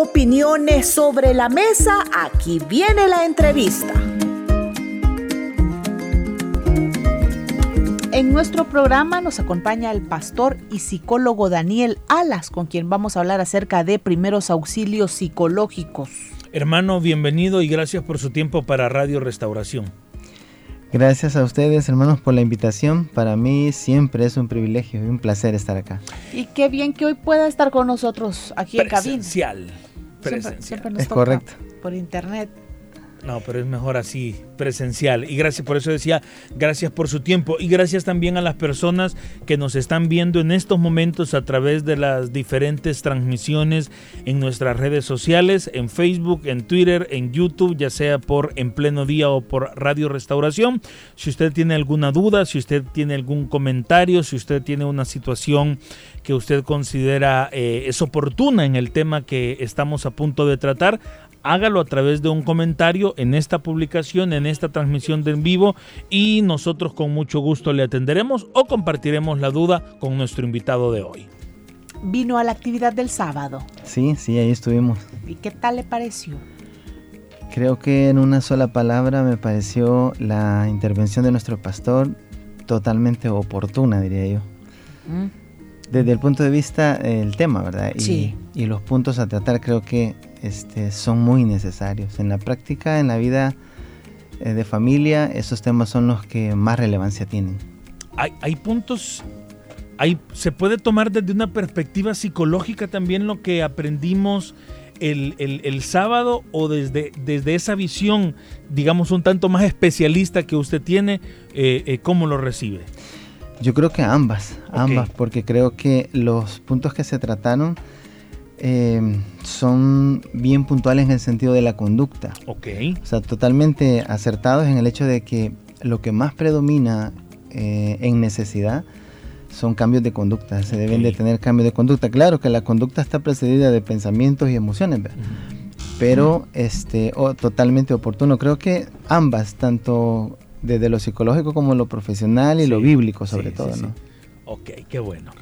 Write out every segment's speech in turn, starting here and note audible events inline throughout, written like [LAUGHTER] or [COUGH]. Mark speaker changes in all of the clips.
Speaker 1: opiniones sobre la mesa, aquí viene la entrevista. En nuestro programa nos acompaña el pastor y psicólogo Daniel Alas, con quien vamos a hablar acerca de primeros auxilios psicológicos.
Speaker 2: Hermano, bienvenido y gracias por su tiempo para Radio Restauración.
Speaker 3: Gracias a ustedes, hermanos, por la invitación. Para mí siempre es un privilegio y un placer estar acá.
Speaker 1: Y qué bien que hoy pueda estar con nosotros aquí en cabina.
Speaker 2: Presencial. Presencial.
Speaker 3: es correcto.
Speaker 1: Por internet.
Speaker 2: No, pero es mejor así, presencial. Y gracias, por eso decía, gracias por su tiempo. Y gracias también a las personas que nos están viendo en estos momentos a través de las diferentes transmisiones en nuestras redes sociales, en Facebook, en Twitter, en YouTube, ya sea por En Pleno Día o por Radio Restauración. Si usted tiene alguna duda, si usted tiene algún comentario, si usted tiene una situación que usted considera eh, es oportuna en el tema que estamos a punto de tratar, hágalo a través de un comentario en esta publicación, en esta transmisión de en vivo y nosotros con mucho gusto le atenderemos o compartiremos la duda con nuestro invitado de hoy.
Speaker 1: Vino a la actividad del sábado.
Speaker 3: Sí, sí, ahí estuvimos.
Speaker 1: ¿Y qué tal le pareció?
Speaker 3: Creo que en una sola palabra me pareció la intervención de nuestro pastor totalmente oportuna, diría yo. Mm. Desde el punto de vista del tema, ¿verdad?
Speaker 1: sí.
Speaker 3: y los puntos a tratar creo que este, son muy necesarios. En la práctica, en la vida eh, de familia, esos temas son los que más relevancia tienen.
Speaker 2: Hay, puntos, hay, se puede tomar desde una perspectiva psicológica también lo que aprendimos el, sábado o desde, desde esa visión, digamos, un tanto más especialista que usted tiene, eh, eh, ¿cómo lo recibe?
Speaker 3: Yo creo que ambas, ambas, porque creo que los puntos que se trataron Em, son bien puntuales en el sentido de la conducta.
Speaker 2: Ok.
Speaker 3: O sea, totalmente acertados en el hecho de que lo que más predomina eh, en necesidad son cambios de conducta. Se deben de tener cambios de conducta. Claro que la conducta está precedida de pensamientos y emociones, pero este, totalmente oportuno. Creo que ambas, tanto desde lo psicológico como lo profesional y lo bíblico sobre todo, ¿no?
Speaker 2: Ok, qué bueno.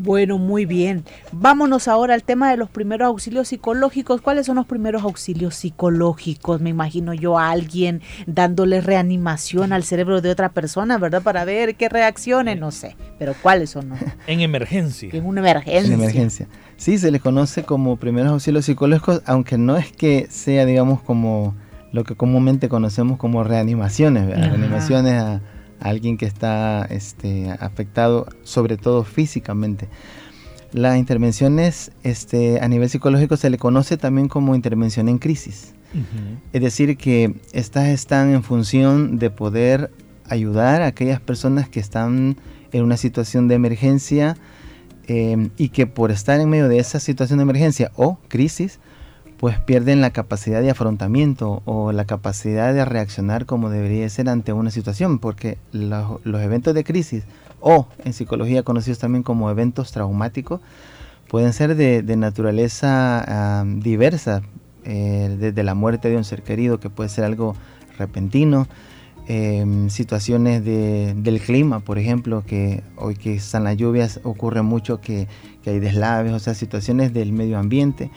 Speaker 1: Bueno, muy bien. Vámonos ahora al tema de los primeros auxilios psicológicos. ¿Cuáles son los primeros auxilios psicológicos? Me imagino yo a alguien dándole reanimación al cerebro de otra persona, ¿verdad? Para ver qué reaccione, no sé. Pero ¿cuáles son? [LAUGHS]
Speaker 2: En emergencia.
Speaker 1: En una emergencia.
Speaker 3: En emergencia. Sí, se les conoce como primeros auxilios psicológicos, aunque no es que sea, digamos, como lo que comúnmente conocemos como reanimaciones. Reanimaciones a alguien que está este, afectado, sobre todo físicamente. La intervención es, este, a nivel psicológico se le conoce también como intervención en crisis. Es decir, que estas están en función de poder ayudar a aquellas personas que están en una situación de emergencia eh, y que por estar en medio de esa situación de emergencia o crisis, pues pierden la capacidad de afrontamiento o la capacidad de reaccionar como debería ser ante una situación, porque los, eventos de crisis o en psicología conocidos también como eventos traumáticos pueden ser de, naturaleza diversa, eh, desde la muerte de un ser querido, que puede ser algo repentino, em, situaciones del clima, por ejemplo, que hoy que están las lluvias ocurre mucho que, que hay deslaves, o sea, situaciones del medio ambiente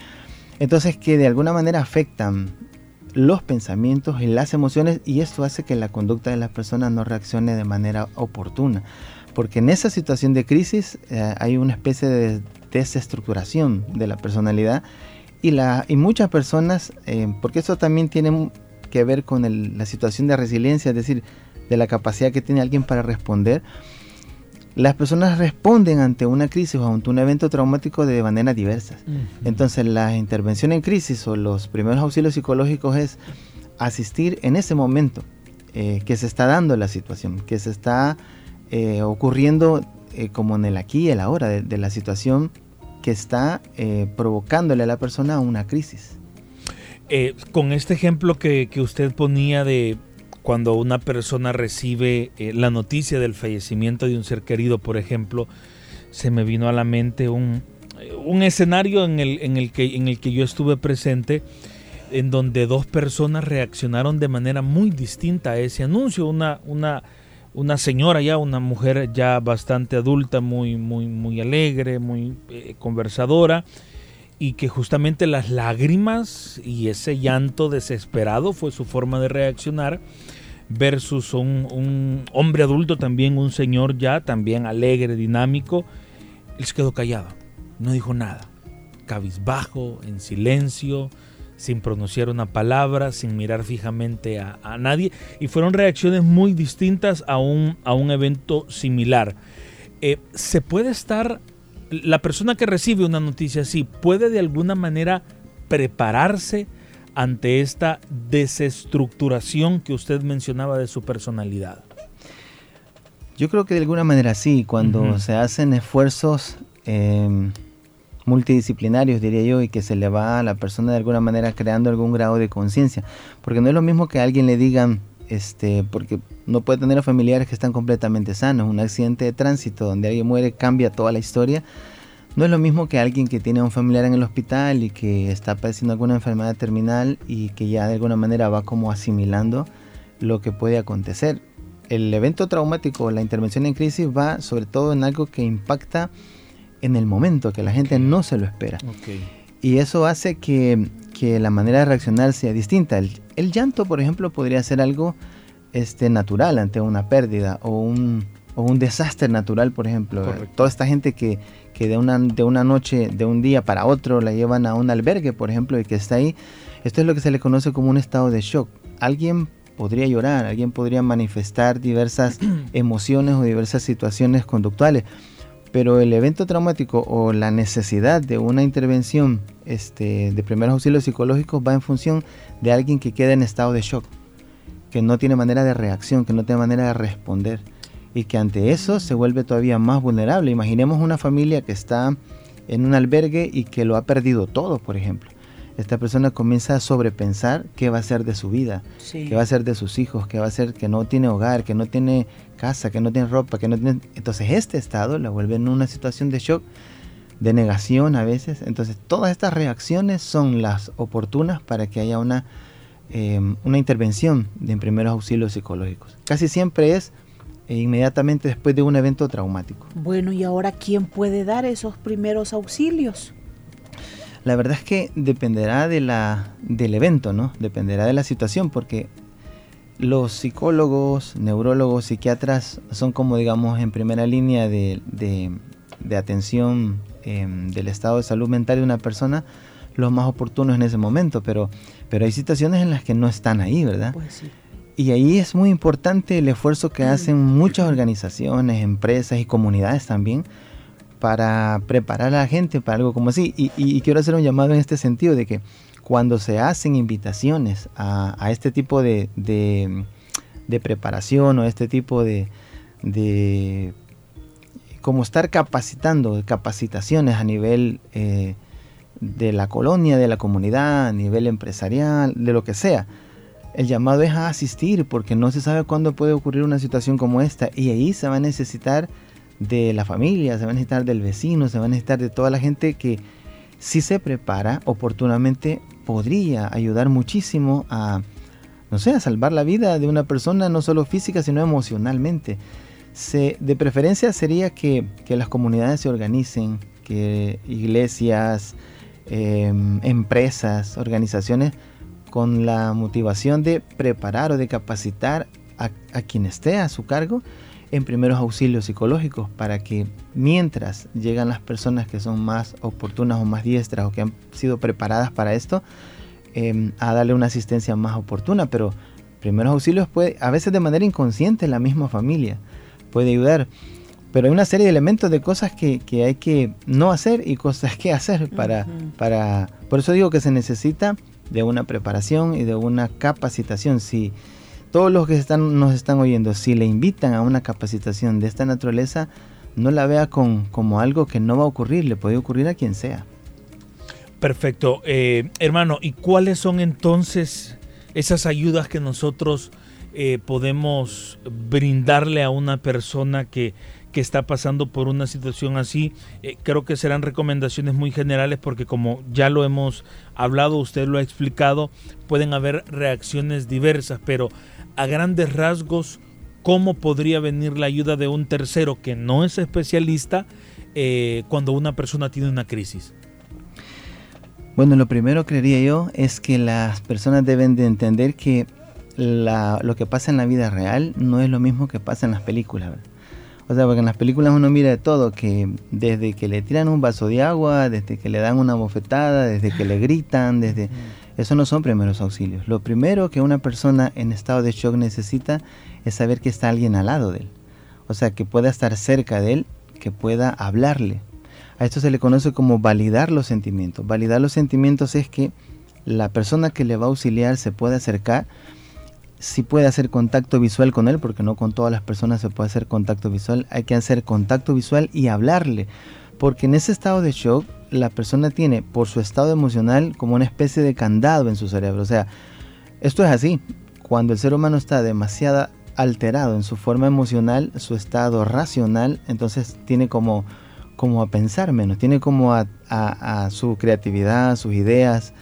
Speaker 3: entonces que de alguna manera afectan los pensamientos y las emociones y esto hace que la conducta de las personas no reaccione de manera oportuna. Porque en esa situación de crisis eh, hay una especie de desestructuración de la personalidad y, la, y muchas personas, eh, porque eso también tiene que ver con la situación de resiliencia, es decir, de la capacidad que tiene alguien para responder, las personas responden ante una crisis o ante un evento traumático de manera diversa. Entonces la intervención en crisis o los primeros auxilios psicológicos es asistir en ese momento eh, que se está dando la situación, que se está eh, ocurriendo eh, como en el aquí y el ahora de, la situación que está provocándole a la persona una crisis.
Speaker 2: con este ejemplo que usted ponía de cuando una persona recibe eh, la noticia del fallecimiento de un ser querido, por ejemplo, se me vino a la mente un, un escenario en el, en, el que, en el que yo estuve presente, en donde dos personas reaccionaron de manera muy distinta a ese anuncio. Una, una, una señora ya, una mujer ya bastante adulta, muy, muy, muy alegre, muy eh, conversadora, y que justamente las lágrimas y ese llanto desesperado fue su forma de reaccionar versus un, hombre adulto también, un señor ya también alegre, dinámico. Él se quedó callado, no dijo nada, cabizbajo, en silencio, sin pronunciar una palabra, sin mirar fijamente a, a nadie. Y fueron reacciones muy distintas a un, a un evento similar. Eh, ¿Se puede estar, la persona que recibe una noticia así, puede de alguna manera prepararse ante esta desestructuración que usted mencionaba de su personalidad?
Speaker 3: Yo creo que de alguna manera sí, cuando uh -huh. se hacen esfuerzos eh, multidisciplinarios, diría yo, y que se le va a la persona de alguna manera creando algún grado de conciencia. Porque no es lo mismo que a alguien le digan, este, porque no puede tener a familiares que están completamente sanos. Un accidente de tránsito donde alguien muere cambia toda la historia. No es lo mismo que alguien que tiene a un familiar en el hospital y que está padeciendo alguna enfermedad terminal y que ya de alguna manera va como asimilando lo que puede acontecer. El evento traumático, la intervención en crisis va sobre todo en algo que impacta en el momento, que la gente no se lo espera.
Speaker 2: Okay.
Speaker 3: Y eso hace que, que, la manera de reaccionar sea distinta. El, el, llanto, por ejemplo, podría ser algo este, natural ante una pérdida o un, o un desastre natural, por ejemplo.
Speaker 2: Correcto.
Speaker 3: Toda esta gente que, que de, una, de una noche, de un día para otro, la llevan a un albergue, por ejemplo, y que está ahí. Esto es lo que se le conoce como un estado de shock. Alguien podría llorar, alguien podría manifestar diversas [CLEARS THROAT] emociones o diversas situaciones conductuales pero el evento traumático o la necesidad de una intervención este, de primeros auxilios psicológicos va en función de alguien que queda en estado de shock, que no tiene manera de reacción, que no tiene manera de responder y que ante eso se vuelve todavía más vulnerable. Imaginemos una familia que está en un albergue y que lo ha perdido todo, por ejemplo. Esta persona comienza a sobrepensar qué va a ser de su vida,
Speaker 1: sí.
Speaker 3: qué va a ser de sus hijos, qué va a ser que no tiene hogar, que no tiene casa, que no tiene ropa, que no tiene... Entonces este estado la vuelve en una situación de shock, de negación a veces. Entonces todas estas reacciones son las oportunas para que haya una, eh, una intervención de primeros auxilios psicológicos. Casi siempre es eh, inmediatamente después de un evento traumático.
Speaker 1: Bueno, ¿y ahora quién puede dar esos primeros auxilios?
Speaker 3: La verdad es que dependerá de la, del evento, ¿no? Dependerá de la situación, porque los psicólogos, neurólogos, psiquiatras son como, digamos, en primera línea de, de, de atención eh, del estado de salud mental de una persona, los más oportunos en ese momento, pero, pero hay situaciones en las que no están ahí, ¿verdad?
Speaker 1: Pues sí.
Speaker 3: Y ahí es muy importante el esfuerzo que hacen muchas organizaciones, empresas y comunidades también para preparar a la gente para algo como así. Y, quiero hacer un llamado en este sentido de que cuando se hacen invitaciones a, este tipo de, de, de, preparación o este tipo de, de como estar capacitando, capacitaciones a nivel eh, de la colonia, de la comunidad, a nivel empresarial, de lo que sea. El llamado es a asistir porque no se sabe cuándo puede ocurrir una situación como esta y ahí se va a necesitar de la familia, se va a necesitar del vecino, se va a necesitar de toda la gente que si se prepara oportunamente podría ayudar muchísimo a, no sé, a salvar la vida de una persona, no solo física, sino emocionalmente. Se, de preferencia sería que, que, las comunidades se organicen, que iglesias, eh, empresas, organizaciones, con la motivación de preparar o de capacitar a, a quien esté a su cargo en primeros auxilios psicológicos para que mientras llegan las personas que son más oportunas o más diestras o que han sido preparadas para esto, eh, a darle una asistencia más oportuna. Pero primeros auxilios puede, a veces de manera inconsciente, la misma familia puede ayudar. Pero hay una serie de elementos de cosas que, que hay que no hacer y cosas que hacer para, uh -huh. para... Por eso digo que se necesita de una preparación y de una capacitación. Si, todos los que están, nos están oyendo, si le invitan a una capacitación de esta naturaleza, no la vea con, como algo que no va a ocurrir, le puede ocurrir a quien sea.
Speaker 2: Perfecto. Eh, hermano, ¿y cuáles son entonces esas ayudas que nosotros eh, podemos brindarle a una persona que, que, está pasando por una situación así? Eh, creo que serán recomendaciones muy generales porque como ya lo hemos hablado, usted lo ha explicado, pueden haber reacciones diversas, pero a grandes rasgos cómo podría venir la ayuda de un tercero que no es especialista eh, cuando una persona tiene una crisis.
Speaker 3: Bueno, lo primero creería yo es que las personas deben de entender que lo que pasa en la vida real no es lo mismo que pasa en las películas. O sea, porque en las películas uno mira de todo, que desde que le tiran un vaso de agua, desde que le dan una bofetada, desde que le gritan, desde... Eso no son primeros auxilios. Lo primero que una persona en estado de shock necesita es saber que está alguien al lado de él. O sea, que pueda estar cerca de él, que pueda hablarle, a esto se le conoce como validar los sentimientos. Validar los sentimientos es que la persona que le va a auxiliar se puede acercar, si puede hacer contacto visual con él, porque no con todas las personas se puede hacer contacto visual, hay que hacer contacto visual y hablarle, porque en ese estado de shock la persona tiene por su estado emocional como una especie de candado en su cerebro. O sea, esto es así, cuando el ser humano está demasiado alterado en su forma emocional, su estado racional, entonces tiene como como a pensar menos, tiene como a, su creatividad, sus ideas,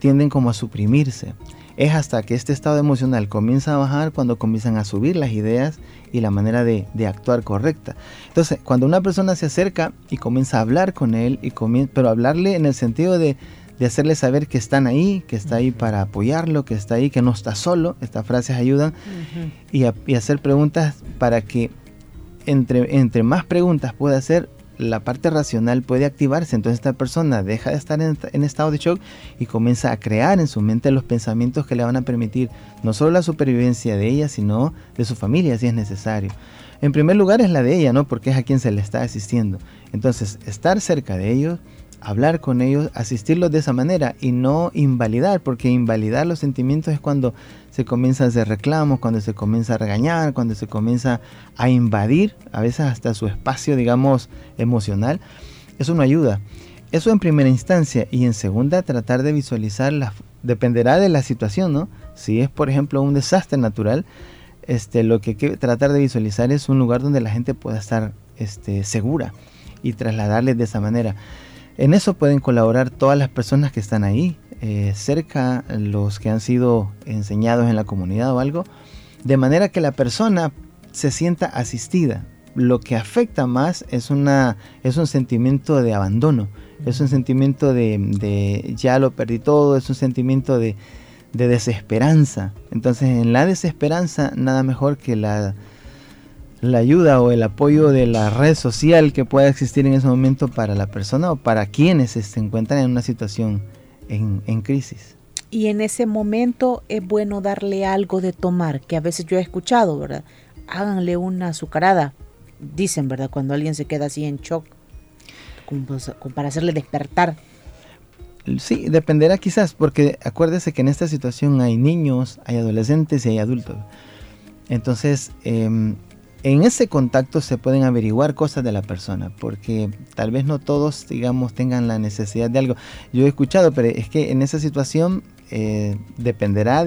Speaker 3: tienden como a suprimirse. Es hasta que este estado emocional comienza a bajar cuando comienzan a subir las ideas y la manera de, actuar correcta. Entonces, cuando una persona se acerca y comienza a hablar con él, y pero hablarle en el sentido de, hacerle saber que están ahí, que está ahí para apoyarlo, que está ahí, que no está solo, estas frases ayudan, y, hacer preguntas para que entre, entre más preguntas pueda hacer, la parte racional puede activarse, entonces esta persona deja de estar en, estado de shock y comienza a crear en su mente los pensamientos que le van a permitir no solo la supervivencia de ella, sino de su familia si es necesario. En primer lugar es la de ella, ¿no? Porque es a quien se le está asistiendo. Entonces, estar cerca de ellos, hablar con ellos, asistirlos de esa manera y no invalidar, porque invalidar los sentimientos es cuando se comienza a hacer reclamos, cuando se comienza a regañar, cuando se comienza a invadir, a veces hasta su espacio, digamos, emocional. Eso no ayuda. Eso en primera instancia y en segunda tratar de visualizar, la, dependerá de la situación, ¿no? Si es por ejemplo un desastre natural, este, lo que hay que tratar de visualizar es un lugar donde la gente pueda estar este, segura y trasladarles de esa manera. En eso pueden colaborar todas las personas que están ahí, eh, cerca, los que han sido enseñados en la comunidad o algo, de manera que la persona se sienta asistida. Lo que afecta más es, una, es un sentimiento de abandono, es un sentimiento de, ya lo perdí todo, es un sentimiento de, de desesperanza. Entonces en la desesperanza nada mejor que la la ayuda o el apoyo de la red social que pueda existir en ese momento para la persona o para quienes se encuentran en una situación en, en crisis.
Speaker 1: Y en ese momento es bueno darle algo de tomar, que a veces yo he escuchado, ¿verdad? Háganle una azucarada, dicen, ¿verdad? Cuando alguien se queda así en shock, como, para hacerle despertar.
Speaker 3: Sí, dependerá quizás, porque acuérdese que en esta situación hay niños, hay adolescentes y hay adultos. Entonces, eh, en ese contacto se pueden averiguar cosas de la persona, porque tal vez no todos, digamos, tengan la necesidad de algo. Yo he escuchado, pero es que en esa situación eh, dependerá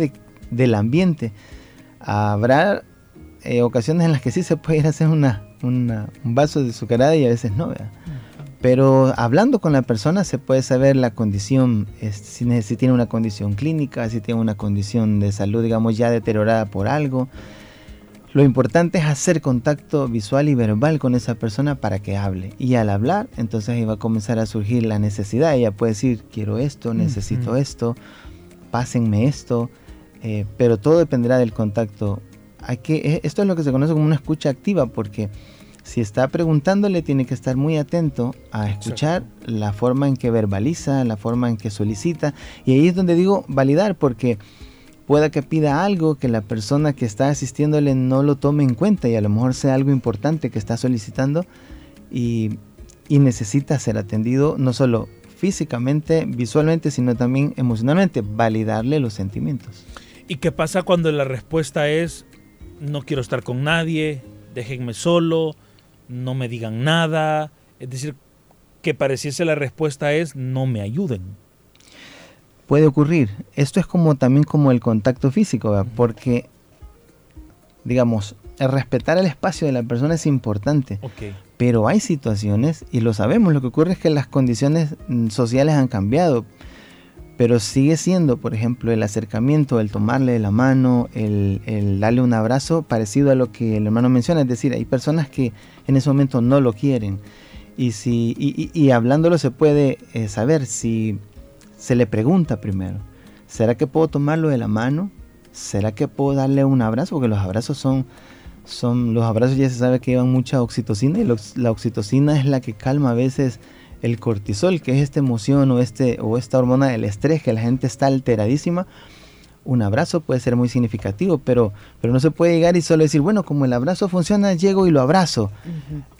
Speaker 3: del ambiente. Habrá eh, ocasiones en las que sí se puede ir a hacer una, un vaso de azucarada y a veces no. Pero hablando con la persona se puede saber la condición, si, si tiene una condición clínica, si tiene una condición de salud, digamos, ya deteriorada por algo. Lo importante es hacer contacto visual y verbal con esa persona para que hable. Y al hablar, entonces ahí va a comenzar a surgir la necesidad. Ella puede decir, quiero esto, necesito esto, pásenme esto. Eh, pero todo dependerá del contacto. Hay que, eh, esto es lo que se conoce como una escucha activa, porque si está preguntándole, tiene que estar muy atento a escuchar la forma en que verbaliza, la forma en que solicita. Y ahí es donde digo validar, porque pueda que pida algo que la persona que está asistiéndole no lo tome en cuenta y a lo mejor sea algo importante que está solicitando y, necesita ser atendido no solo físicamente, visualmente, sino también emocionalmente, validarle los sentimientos.
Speaker 2: ¿Y qué pasa cuando la respuesta es no quiero estar con nadie, déjenme solo, no me digan nada? Es decir, que pareciese la respuesta es no me ayuden
Speaker 3: puede ocurrir. Esto es como también como el contacto físico, porque digamos, el respetar el espacio de la persona es importante. Pero hay situaciones, y lo sabemos, lo que ocurre es que las condiciones mm, sociales han cambiado. Pero sigue siendo, por ejemplo, el acercamiento, el tomarle la mano, el, darle un abrazo, parecido a lo que el hermano menciona. Es decir, hay personas que en ese momento no lo quieren. Y, si, y, hablándolo se puede eh, saber si se le pregunta primero, ¿será que puedo tomarlo de la mano? ¿Será que puedo darle un abrazo? Porque los abrazos son, son los abrazos ya se sabe que llevan mucha oxitocina y la oxitocina es la que calma a veces el cortisol, que es esta emoción o, este, o esta hormona del estrés, que la gente está alteradísima un abrazo puede ser muy significativo, pero, pero no se puede llegar y solo decir, bueno, como el abrazo funciona, llego y lo abrazo.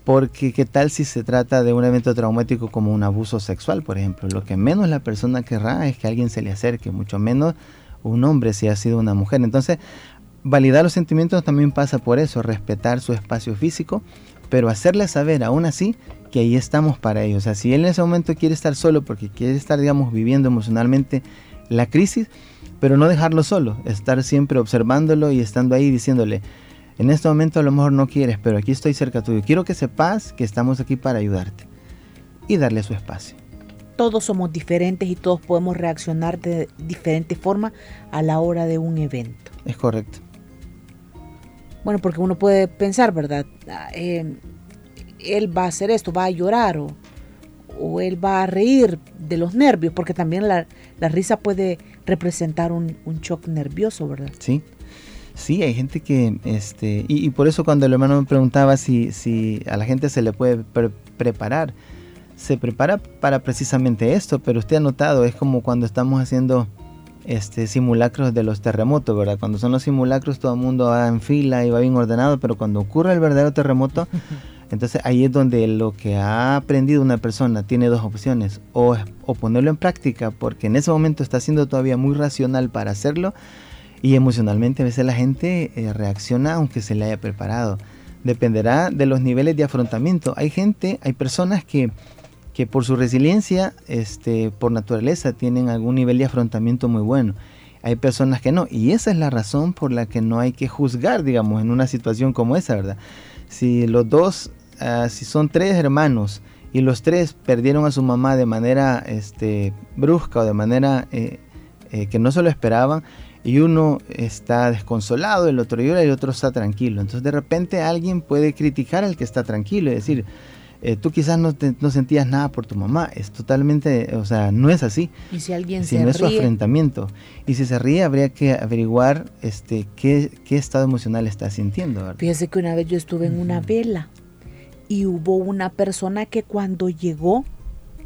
Speaker 3: Porque qué tal si se trata de un evento traumático como un abuso sexual, por ejemplo. Lo que menos la persona querrá es que alguien se le acerque, mucho menos un hombre si ha sido una mujer. Entonces, validar los sentimientos también pasa por eso, respetar su espacio físico, pero hacerle saber aún así que ahí estamos para ellos. O sea, si él en ese momento quiere estar solo porque quiere estar, digamos, viviendo emocionalmente la crisis, pero no dejarlo solo, estar siempre observándolo y estando ahí diciéndole, en este momento a lo mejor no quieres, pero aquí estoy cerca tuyo. Quiero que sepas que estamos aquí para ayudarte y darle su espacio.
Speaker 1: Todos somos diferentes y todos podemos reaccionar de diferente forma a la hora de un evento.
Speaker 3: Es correcto.
Speaker 1: Bueno, porque uno puede pensar, ¿verdad? Ah, eh, él va a hacer esto, va a llorar o, o él va a reír de los nervios, porque también la, la risa puede representar un, un, shock nervioso, ¿verdad?
Speaker 3: Sí. Sí, hay gente que, este, y, por eso cuando el hermano me preguntaba si, si a la gente se le puede preparar, se prepara para precisamente esto, pero usted ha notado, es como cuando estamos haciendo este, simulacros de los terremotos, ¿verdad? Cuando son los simulacros todo el mundo va en fila y va bien ordenado, pero cuando ocurre el verdadero terremoto, [LAUGHS] Entonces ahí es donde lo que ha aprendido una persona tiene dos opciones, o, ponerlo en práctica porque en ese momento está siendo todavía muy racional para hacerlo y emocionalmente a veces la gente eh, reacciona aunque se le haya preparado. Dependerá de los niveles de afrontamiento. Hay gente, hay personas que, que por su resiliencia, este, por naturaleza, tienen algún nivel de afrontamiento muy bueno. Hay personas que no. Y esa es la razón por la que no hay que juzgar, digamos, en una situación como esa, ¿verdad? Si los dos Ah, si son tres hermanos y los tres perdieron a su mamá de manera este, brusca o de manera eh, eh, que no se lo esperaban, y uno está desconsolado, el otro llora y el otro está tranquilo. Entonces de repente alguien puede criticar al que está tranquilo y decir, eh, tú quizás no, no, sentías nada por tu mamá. Es totalmente, o sea, no es así.
Speaker 1: Y si alguien
Speaker 3: si no es su enfrentamiento. Y si se ríe, habría que averiguar este, qué, qué estado emocional está sintiendo.
Speaker 1: Fíjese que una vez yo estuve en una vela y hubo una persona que cuando llegó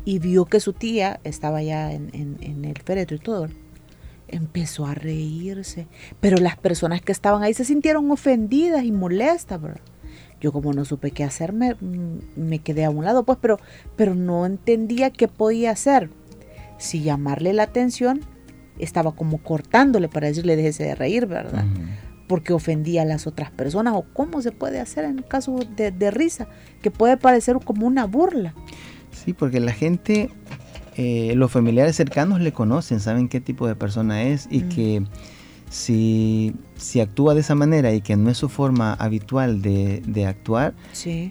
Speaker 1: y vio que su tía estaba ya en, el féretro y todo, empezó a reírse. Pero las personas que estaban ahí se sintieron ofendidas y molestas, ¿verdad? Yo como no supe qué hacer, me, me, quedé a un lado, pues, pero, pero no entendía qué podía hacer. Si llamarle la atención, estaba como cortándole para decirle déjese de reír, ¿verdad? Porque ofendía a las otras personas o cómo se puede hacer en caso de, risa, que puede parecer como una burla.
Speaker 3: Sí, porque la gente, eh, los familiares cercanos le conocen, saben qué tipo de persona es y mm. que si, si, actúa de esa manera y que no es su forma habitual de, actuar,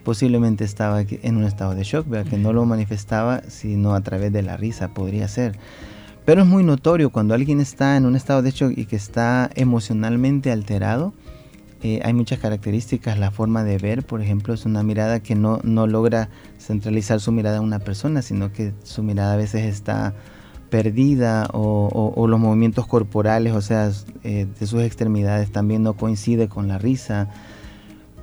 Speaker 3: posiblemente estaba en un estado de shock, que no lo manifestaba sino a través de la risa, podría ser. Pero es muy notorio cuando alguien está en un estado de hecho y que está emocionalmente alterado. Eh, hay muchas características, la forma de ver, por ejemplo, es una mirada que no, no logra centralizar su mirada en una persona, sino que su mirada a veces está perdida o, los movimientos corporales, o sea, eh, de sus extremidades también no coincide con la risa.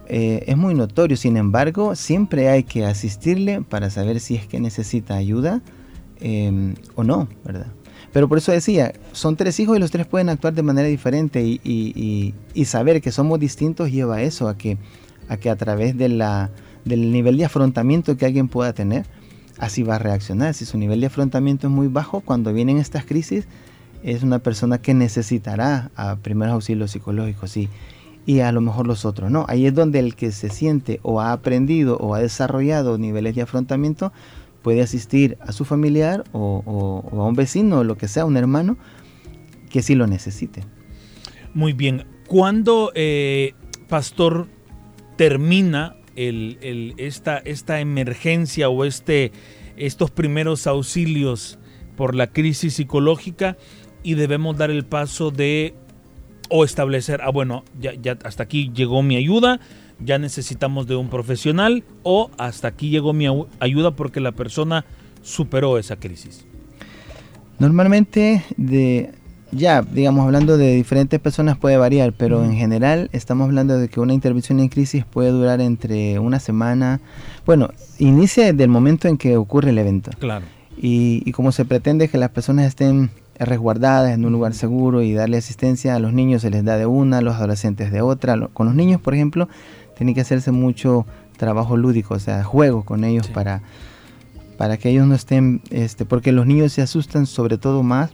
Speaker 3: Eh, es muy notorio, sin embargo, siempre hay que asistirle para saber si es que necesita ayuda o no, ¿verdad? Pero por eso decía, son tres hijos y los tres pueden actuar de manera diferente y, saber que somos distintos lleva a eso, a que a, que a través de la, del nivel de afrontamiento que alguien pueda tener, así va a reaccionar. Si su nivel de afrontamiento es muy bajo, cuando vienen estas crisis, es una persona que necesitará a primeros auxilios psicológicos y, y a lo mejor los otros no. Ahí es donde el que se siente o ha aprendido o ha desarrollado niveles de afrontamiento puede asistir a su familiar o, a un vecino o lo que sea, un hermano, que sí lo necesite.
Speaker 2: Muy bien. ¿Cuándo, eh, pastor, termina esta, esta emergencia o este, estos primeros auxilios por la crisis psicológica y debemos dar el paso de o establecer, ah, bueno, ya, ya hasta aquí llegó mi ayuda, ya necesitamos de un profesional o hasta aquí llegó mi ayuda porque la persona superó esa crisis?
Speaker 3: Normalmente de ya, digamos, hablando de diferentes personas puede variar, pero en general estamos hablando de que una intervención en crisis puede durar entre una semana. Bueno, inicia desde el momento en que ocurre el evento.
Speaker 2: Claro.
Speaker 3: Y, y como se pretende que las personas estén resguardadas en un lugar seguro y darle asistencia a los niños se les da de una, a los adolescentes de otra. Con los niños, por ejemplo, tiene que hacerse mucho trabajo lúdico, o sea, juego con ellos para, para que ellos no estén, este, porque los niños se asustan sobre todo más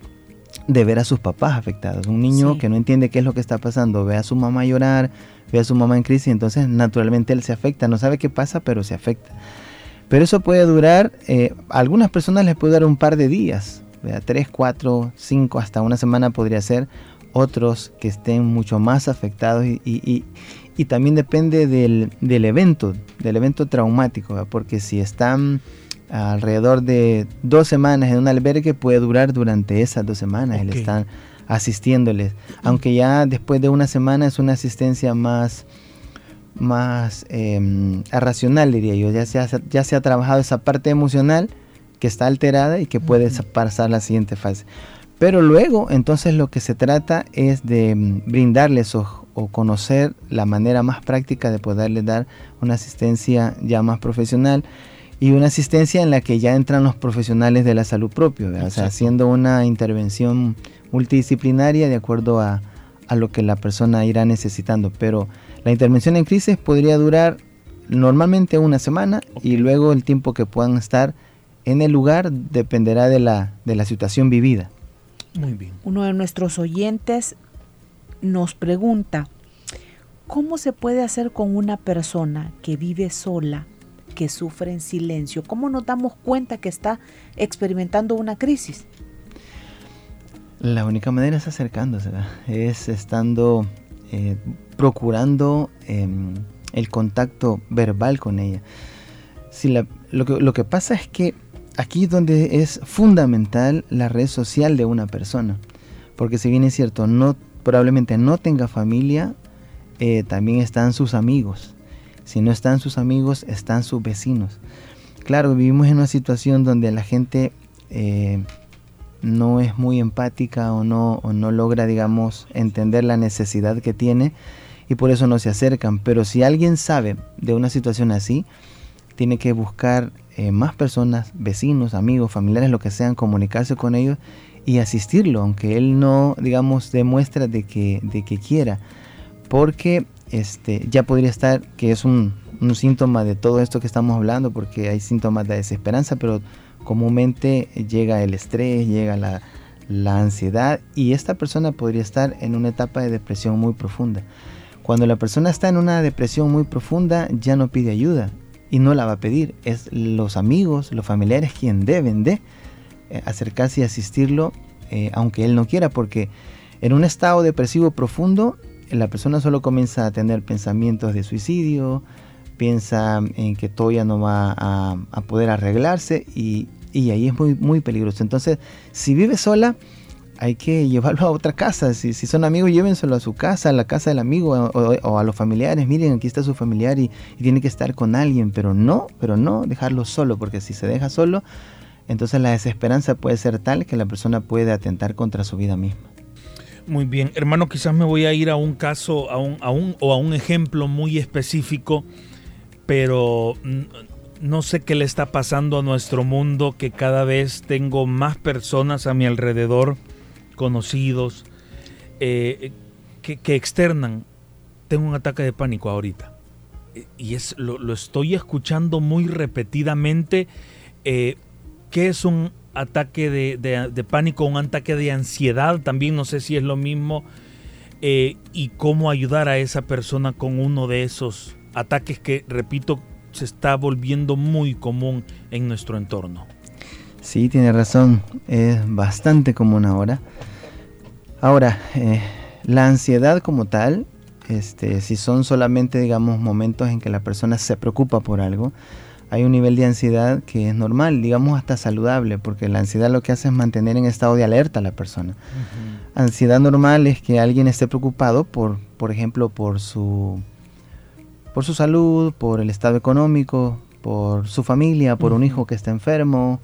Speaker 3: de ver a sus papás afectados. Un niño que no entiende qué es lo que está pasando, ve a su mamá llorar, ve a su mamá en crisis, entonces naturalmente él se afecta, no sabe qué pasa, pero se afecta. Pero eso puede durar, eh, a algunas personas les puede dar un par de días, tres, cuatro, cinco, hasta una semana podría ser, otros que estén mucho más afectados y, y, y, también depende del, del, evento, del evento traumático, porque si están alrededor de dos semanas en un albergue puede durar durante esas dos semanas. Okay. están asistiéndoles. Aunque ya después de una semana es una asistencia más, más eh, racional, diría yo. Ya se, ha, ya se ha trabajado esa parte emocional que está alterada y que puede uh -huh. pasar la siguiente fase. Pero luego, entonces lo que se trata es de brindarles o, o, conocer la manera más práctica de poderles dar una asistencia ya más profesional y una asistencia en la que ya entran los profesionales de la salud propio, o sea, haciendo una intervención multidisciplinaria de acuerdo a, a, lo que la persona irá necesitando. Pero la intervención en crisis podría durar normalmente una semana okay. y luego el tiempo que puedan estar en el lugar dependerá de la, de la situación vivida.
Speaker 1: Muy bien. Uno de nuestros oyentes nos pregunta, ¿cómo se puede hacer con una persona que vive sola que sufre en silencio? ¿Cómo nos damos cuenta que está experimentando una crisis?
Speaker 3: La única manera es acercándose, es estando, eh, procurando eh, el contacto verbal con ella. Si lo, que, lo que pasa es que aquí es donde es fundamental la red social de una persona, porque si bien es cierto, no, probablemente no tenga familia, eh, también están sus amigos si no están sus amigos, están sus vecinos. Claro, vivimos en una situación donde la gente eh, no es muy empática o no, no logra, digamos, entender la necesidad que tiene y por eso no se acercan. Pero si alguien sabe de una situación así, tiene que buscar eh, más personas, vecinos, amigos, familiares, lo que sean, comunicarse con ellos y asistirlo, aunque él no, digamos, demuestra de que, de que quiera. Porque este, ya podría estar, que es un, un, síntoma de todo esto que estamos hablando, porque hay síntomas de desesperanza, pero comúnmente llega el estrés, llega la, la ansiedad y esta persona podría estar en una etapa de depresión muy profunda. Cuando la persona está en una depresión muy profunda, ya no pide ayuda y no la va a pedir. Es los amigos, los familiares quien deben de acercarse y asistirlo, eh, aunque él no quiera, porque en un estado depresivo profundo la persona solo comienza a tener pensamientos de suicidio, piensa en que todo ya no va a, a poder arreglarse y, y, ahí es muy, muy peligroso. Entonces, si vive sola, hay que [LAUGHS] llevarlo a otra casa. Si, si son amigos, llévenselo a su casa, a la casa del amigo o, a los familiares. Miren, aquí está su familiar y, tiene que estar con alguien, pero no, pero no dejarlo solo, porque si se deja solo, entonces la desesperanza puede ser tal que la persona puede atentar contra su vida misma.
Speaker 2: Muy bien, hermano, quizás me voy a ir a un caso, a un, o a un ejemplo muy específico, pero no sé qué le está pasando a nuestro mundo, que cada vez tengo más personas a mi alrededor, conocidos, eh, que, externan, tengo un ataque de pánico ahorita. Y es, lo, lo estoy escuchando muy repetidamente. Eh, ¿Qué es un ataque de, de, de, pánico, un ataque de ansiedad también, no sé si es lo mismo, eh, y cómo ayudar a esa persona con uno de esos ataques que, repito, se está volviendo muy común en nuestro entorno.
Speaker 3: Sí, tiene razón, es bastante común ahora. Ahora, eh, la ansiedad como tal, este, si son solamente, digamos, momentos en que la persona se preocupa por algo, hay un nivel de ansiedad que es normal, digamos hasta saludable, porque la ansiedad lo que hace es mantener en estado de alerta a la persona. Uh -huh. Ansiedad normal es que alguien esté preocupado por, por ejemplo, por su, por su salud, por el estado económico, por su familia, por uh -huh. un hijo que está enfermo,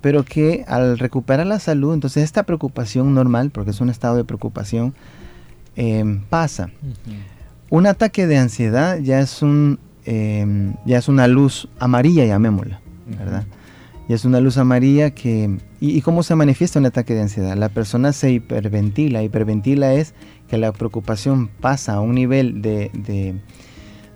Speaker 3: pero que al recuperar la salud, entonces esta preocupación normal, porque es un estado de preocupación, em, pasa. Un ataque de ansiedad ya es, un, em, ya es una luz amarilla, llamémosla, ¿verdad? Y es una luz amarilla que... ¿Y, cómo se manifiesta un ataque de ansiedad? La persona se hiperventila. Hiperventila es que la preocupación pasa a un nivel de,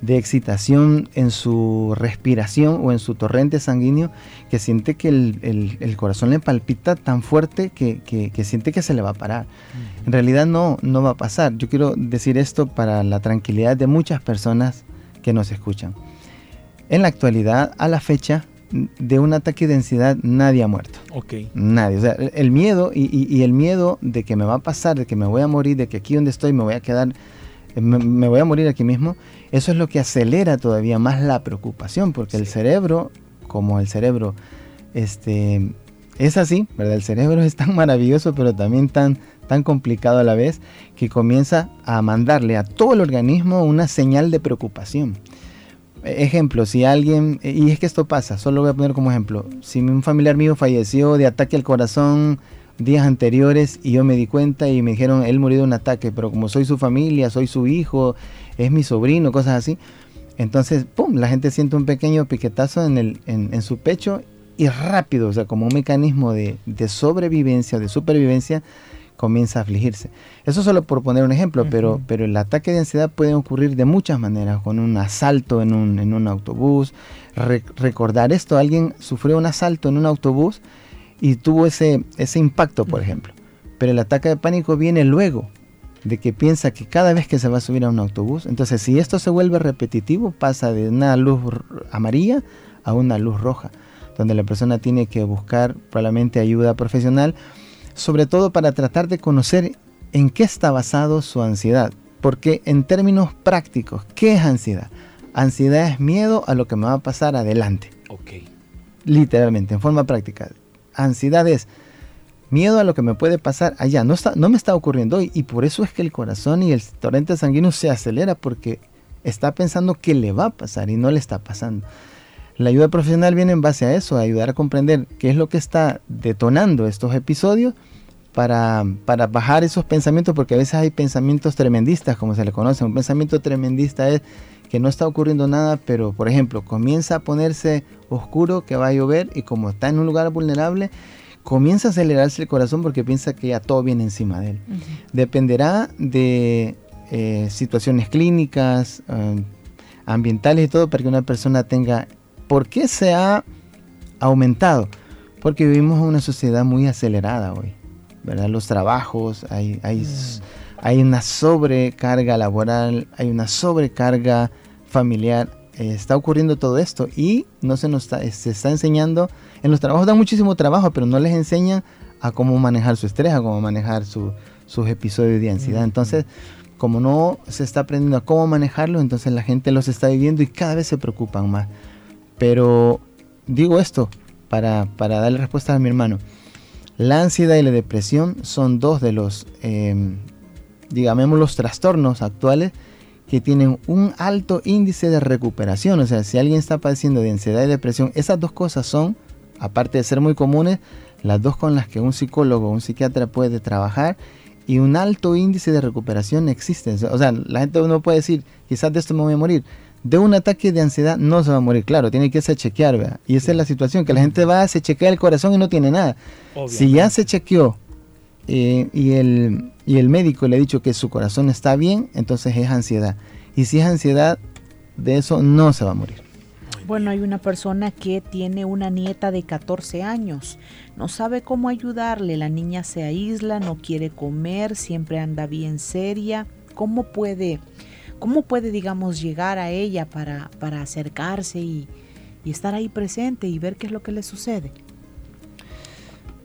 Speaker 3: de, excitación en su respiración o en su torrente sanguíneo que siente que el, el, corazón le palpita tan fuerte que, que, siente que se le va a parar. En realidad no, no va a pasar. Yo quiero decir esto para la tranquilidad de muchas personas que nos escuchan. En la actualidad, a la fecha, de un ataque de ansiedad nadie ha muerto.
Speaker 2: Ok.
Speaker 3: Nadie. O sea, el miedo y, el miedo de que me va a pasar, de que me voy a morir, de que aquí donde estoy me voy a quedar, eh, me, voy a morir aquí mismo, eso es lo que acelera todavía más la preocupación, porque el cerebro, como el cerebro, este, es así, ¿verdad? El cerebro es tan maravilloso, pero también tan, tan complicado a la vez, que comienza a mandarle a todo el organismo una señal de preocupación. Ejemplo, si alguien, y es que esto pasa, solo voy a poner como ejemplo, si un familiar mío falleció de ataque al corazón días anteriores y yo me di cuenta y me dijeron, él murió de un ataque, pero como soy su familia, soy su hijo, es mi sobrino, cosas así, entonces, ¡pum!, la gente siente un pequeño piquetazo en, el, en, su pecho y rápido, o sea, como un mecanismo de, de sobrevivencia, de supervivencia, comienza a afligirse. Eso solo por poner un ejemplo, pero, pero el ataque de ansiedad puede ocurrir de muchas maneras, con un asalto en un, en un autobús. recordar esto, alguien sufrió un asalto en un autobús y tuvo ese, ese impacto, por ejemplo. Pero el ataque de pánico viene luego de que piensa que cada vez que se va a subir a un autobús, entonces si esto se vuelve repetitivo, pasa de una luz amarilla a una luz roja, donde la persona tiene que buscar probablemente ayuda profesional sobre todo para tratar de conocer en qué está basado su ansiedad. Porque en términos prácticos, ¿qué es ansiedad? Ansiedad es miedo a lo que me va a pasar adelante.
Speaker 2: Ok.
Speaker 3: Literalmente, en forma práctica. Ansiedad es miedo a lo que me puede pasar allá. No, está, no me está ocurriendo hoy. Y por eso es que el corazón y el torrente sanguíneo se acelera porque está pensando que le va a pasar y no le está pasando. La ayuda profesional viene en base a eso, a ayudar a comprender qué es lo que está detonando estos episodios para, para, bajar esos pensamientos, porque a veces hay pensamientos tremendistas, como se le conoce. Un pensamiento tremendista es que no está ocurriendo nada, pero por ejemplo comienza a ponerse oscuro, que va a llover y como está en un lugar vulnerable, comienza a acelerarse el corazón porque piensa que ya todo viene encima de él. Dependerá de eh, situaciones clínicas, eh, ambientales y todo para que una persona tenga ¿Por qué se ha aumentado? Porque vivimos en una sociedad muy acelerada hoy, ¿verdad? Los trabajos, hay, hay, mm. hay una sobrecarga laboral, hay una sobrecarga familiar, está ocurriendo todo esto y no se nos está, se está enseñando, en los trabajos dan muchísimo trabajo, pero no les enseñan a cómo manejar su estrés, a cómo manejar sus episodios de ansiedad. Mm. Entonces, como no se está aprendiendo a cómo manejarlo, entonces la gente los está viviendo y cada vez se preocupan más. Pero digo esto para, darle respuesta a mi hermano. La ansiedad y la depresión son dos de los, eh, digamos, los trastornos actuales que tienen un alto índice de recuperación. O sea, si alguien está padeciendo de ansiedad y depresión, esas dos cosas son, aparte de ser muy comunes, las dos con las que un psicólogo o un psiquiatra puede trabajar y un alto índice de recuperación existe. O sea, la gente no puede decir, quizás de esto me voy a morir de un ataque de ansiedad no se va a morir, claro, tiene que irse a chequear, ¿verdad? Y esa es la situación, que la gente va, se chequea el corazón y no tiene nada. Si ya se chequeó eh, y, el, y el médico le ha dicho que su corazón está bien, entonces es ansiedad. Y si es ansiedad, de eso no se va a morir.
Speaker 1: Bueno, hay una persona que tiene una nieta de 14 años, no sabe cómo ayudarle, la niña se aísla, no quiere comer, siempre anda bien seria. ¿Cómo puede ¿Cómo puede, digamos, llegar a ella para, acercarse y, estar ahí presente y ver qué es lo que le sucede?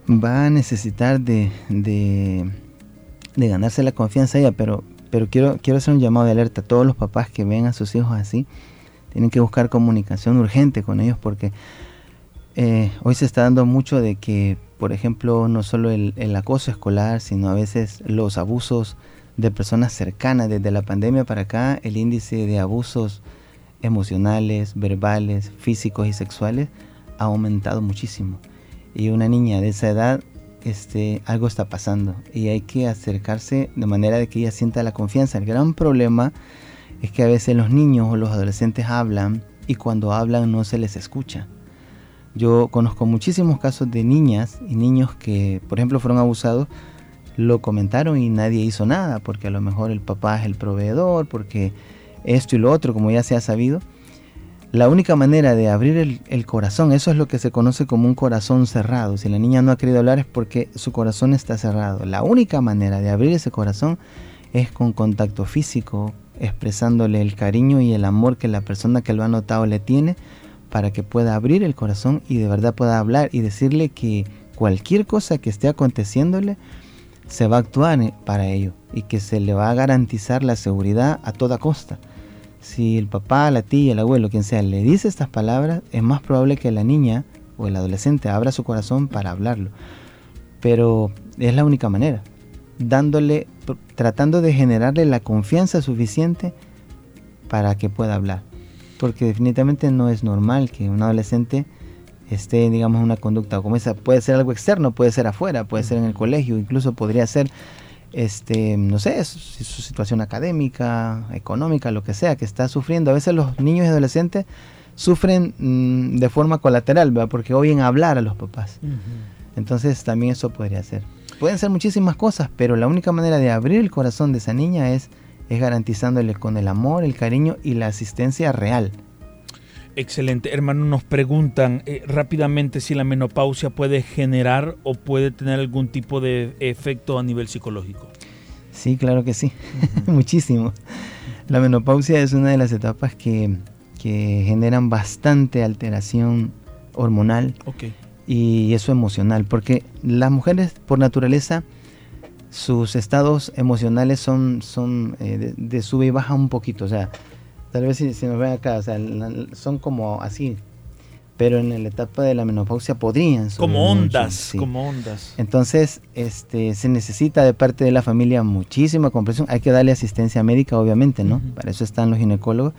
Speaker 3: Va a necesitar de, de, ganarse la confianza ella, pero, pero quiero, quiero hacer un llamado de alerta a todos los papás que ven a sus hijos así. Tienen que buscar comunicación urgente con ellos porque eh, hoy se está dando mucho de que, por ejemplo, no solo el, el acoso escolar, sino a veces los abusos de personas cercanas. Desde la pandemia para acá, el índice de abusos emocionales, verbales, físicos y sexuales ha aumentado muchísimo. y una niña de esa edad, este, algo está pasando y hay que acercarse de manera de que ella sienta la confianza. El gran problema es que a veces los niños o los adolescentes hablan y cuando hablan no se les escucha. Yo conozco muchísimos casos de niñas y niños que, por ejemplo, fueron abusados, lo comentaron y nadie hizo nada, porque a lo mejor el papá es el proveedor, porque esto y lo otro, como ya se ha sabido. La única manera de abrir el, corazón, eso es lo que se conoce como un corazón cerrado. Si la niña no ha querido hablar es porque su corazón está cerrado. La única manera de abrir ese corazón es con contacto físico, expresándole el cariño y el amor que la persona que lo ha notado le tiene para que pueda abrir el corazón y de verdad pueda hablar y decirle que cualquier cosa que esté aconteciéndole se va a actuar para ello y que se le va a garantizar la seguridad a toda costa. Si el papá, la tía, el abuelo, quien sea, le dice estas palabras, es más probable que la niña o el adolescente abra su corazón para hablarlo. Pero es la única manera, dándole, tratando de generarle la confianza suficiente para que pueda hablar porque definitivamente no es normal que un adolescente esté, digamos, una conducta como esa. Puede ser algo externo, puede ser afuera, puede ser en el colegio, incluso podría ser, este, no sé, su, su situación académica, económica, lo que sea, que está sufriendo. A veces los niños y adolescentes sufren mm, de forma colateral, ¿verdad? porque oyen hablar a los papás. Entonces también eso podría ser. Pueden ser muchísimas cosas, pero la única manera de abrir el corazón de esa niña es es garantizándole con el amor, el cariño y la asistencia real.
Speaker 2: Excelente. Hermano, nos preguntan eh, rápidamente si la menopausia puede generar o puede tener algún tipo de efecto a nivel psicológico.
Speaker 3: Sí, claro que sí. [LAUGHS] Muchísimo. La menopausia es una de las etapas que, que generan bastante alteración hormonal y eso emocional, porque las mujeres por naturaleza sus estados emocionales son, son eh, de, sube y baja un poquito. O sea, tal vez si, nos ven acá, o sea, son como así. Pero en la etapa de la menopausia podrían
Speaker 2: Como ondas, como ondas.
Speaker 3: Entonces, este, se necesita de parte de la familia muchísima comprensión. Hay que darle asistencia médica, obviamente, ¿no? Para eso están los ginecólogos,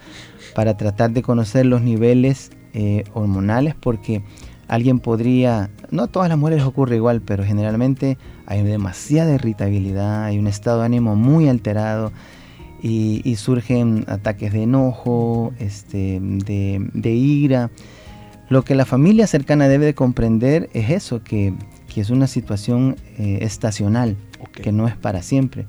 Speaker 3: para tratar de conocer los niveles eh, hormonales, porque alguien podría, no a todas las mujeres ocurre igual, pero generalmente hay demasiada irritabilidad, hay un estado de ánimo muy alterado y, surgen ataques de enojo, este, de, ira. Lo que la familia cercana debe de comprender es eso, que, es una situación eh, estacional, que no es para siempre.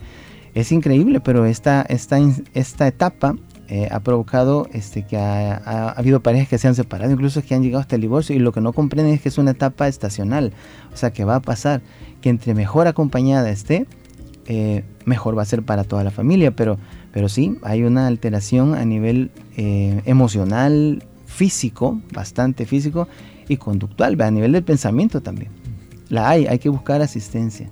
Speaker 3: Es increíble, pero esta, esta, esta etapa eh, ha provocado este, que ha, habido parejas que se han separado, incluso que han llegado hasta el divorcio, y lo que no comprenden es que es una etapa estacional, o sea que va a pasar, que entre mejor acompañada esté, eh, mejor va a ser para toda la familia, pero, pero sí, hay una alteración a nivel eh, emocional, físico, bastante físico, y conductual, a nivel del pensamiento también. La hay, hay que buscar asistencia.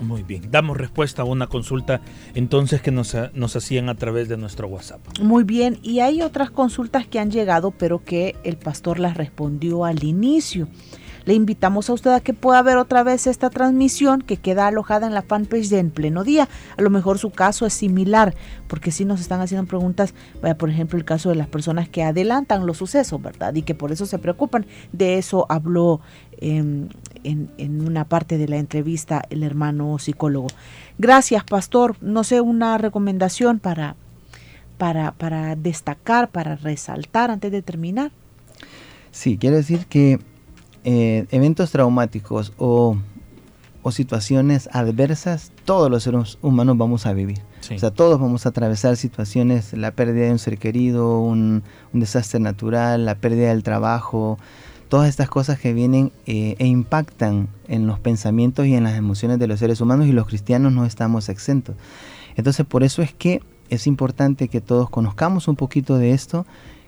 Speaker 2: Muy bien, damos respuesta a una consulta entonces que nos, nos, hacían a través de nuestro WhatsApp.
Speaker 1: Muy bien, y hay otras consultas que han llegado, pero que el pastor las respondió al inicio. Le invitamos a usted a que pueda ver otra vez esta transmisión que queda alojada en la fanpage de En Pleno Día. A lo mejor su caso es similar, porque si nos están haciendo preguntas, por ejemplo, el caso de las personas que adelantan los sucesos, ¿verdad? Y que por eso se preocupan. De eso habló em, en, una parte de la entrevista el hermano psicólogo. Gracias, pastor. No sé, una recomendación para, para, para destacar, para resaltar antes de terminar.
Speaker 3: Sí, quiero decir que eh, eventos traumáticos o, situaciones adversas, todos los seres humanos vamos a vivir. O sea, todos vamos a atravesar situaciones, la pérdida de un ser querido, un, desastre natural, la pérdida del trabajo, todas estas cosas que vienen eh, e impactan en los pensamientos y en las emociones de los seres humanos y los cristianos no estamos exentos. Entonces, por eso es que es importante que todos conozcamos un poquito de esto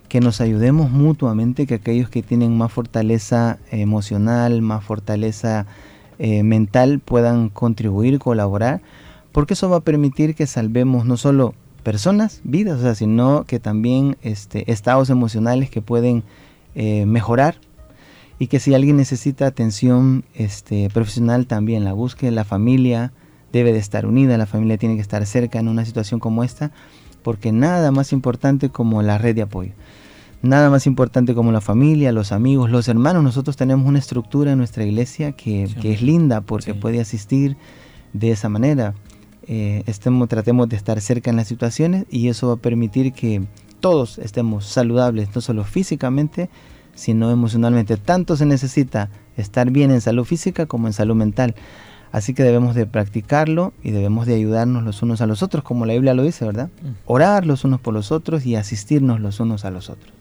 Speaker 3: que nos ayudemos mutuamente, que aquellos que tienen más fortaleza emocional, más fortaleza eh, mental puedan contribuir, colaborar, porque eso va a permitir que salvemos no solo personas, vidas, sino que también este, estados emocionales que pueden eh, mejorar. Y que si alguien necesita atención este, profesional también la busque, la familia debe de estar unida, la familia tiene que estar cerca en una situación como esta, porque nada más importante como la red de apoyo. nada más importante como la familia, los amigos, los hermanos. Nosotros tenemos una estructura en nuestra iglesia que, que es linda porque puede asistir de esa manera. Eh, estemos, tratemos de estar cerca en las situaciones y eso va a permitir que todos estemos saludables, no solo físicamente, sino emocionalmente. Tanto se necesita estar bien en salud física como en salud mental. Así que debemos de practicarlo y debemos de ayudarnos los unos a los otros, como la Biblia lo dice, ¿verdad? Mm. Orar los unos por los otros y asistirnos los unos a los otros.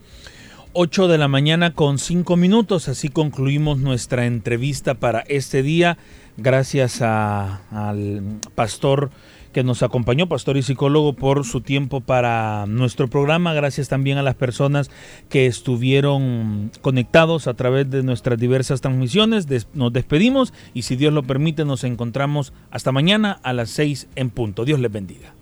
Speaker 2: 8 de la mañana con 5 minutos, así concluimos nuestra entrevista para este día. Gracias al pastor que nos acompañó, pastor y psicólogo, por su tiempo para nuestro programa. Gracias también a las personas que estuvieron conectados a través de nuestras diversas transmisiones. nos despedimos y si Dios lo permite nos encontramos hasta mañana a las 6 en punto. Dios les bendiga.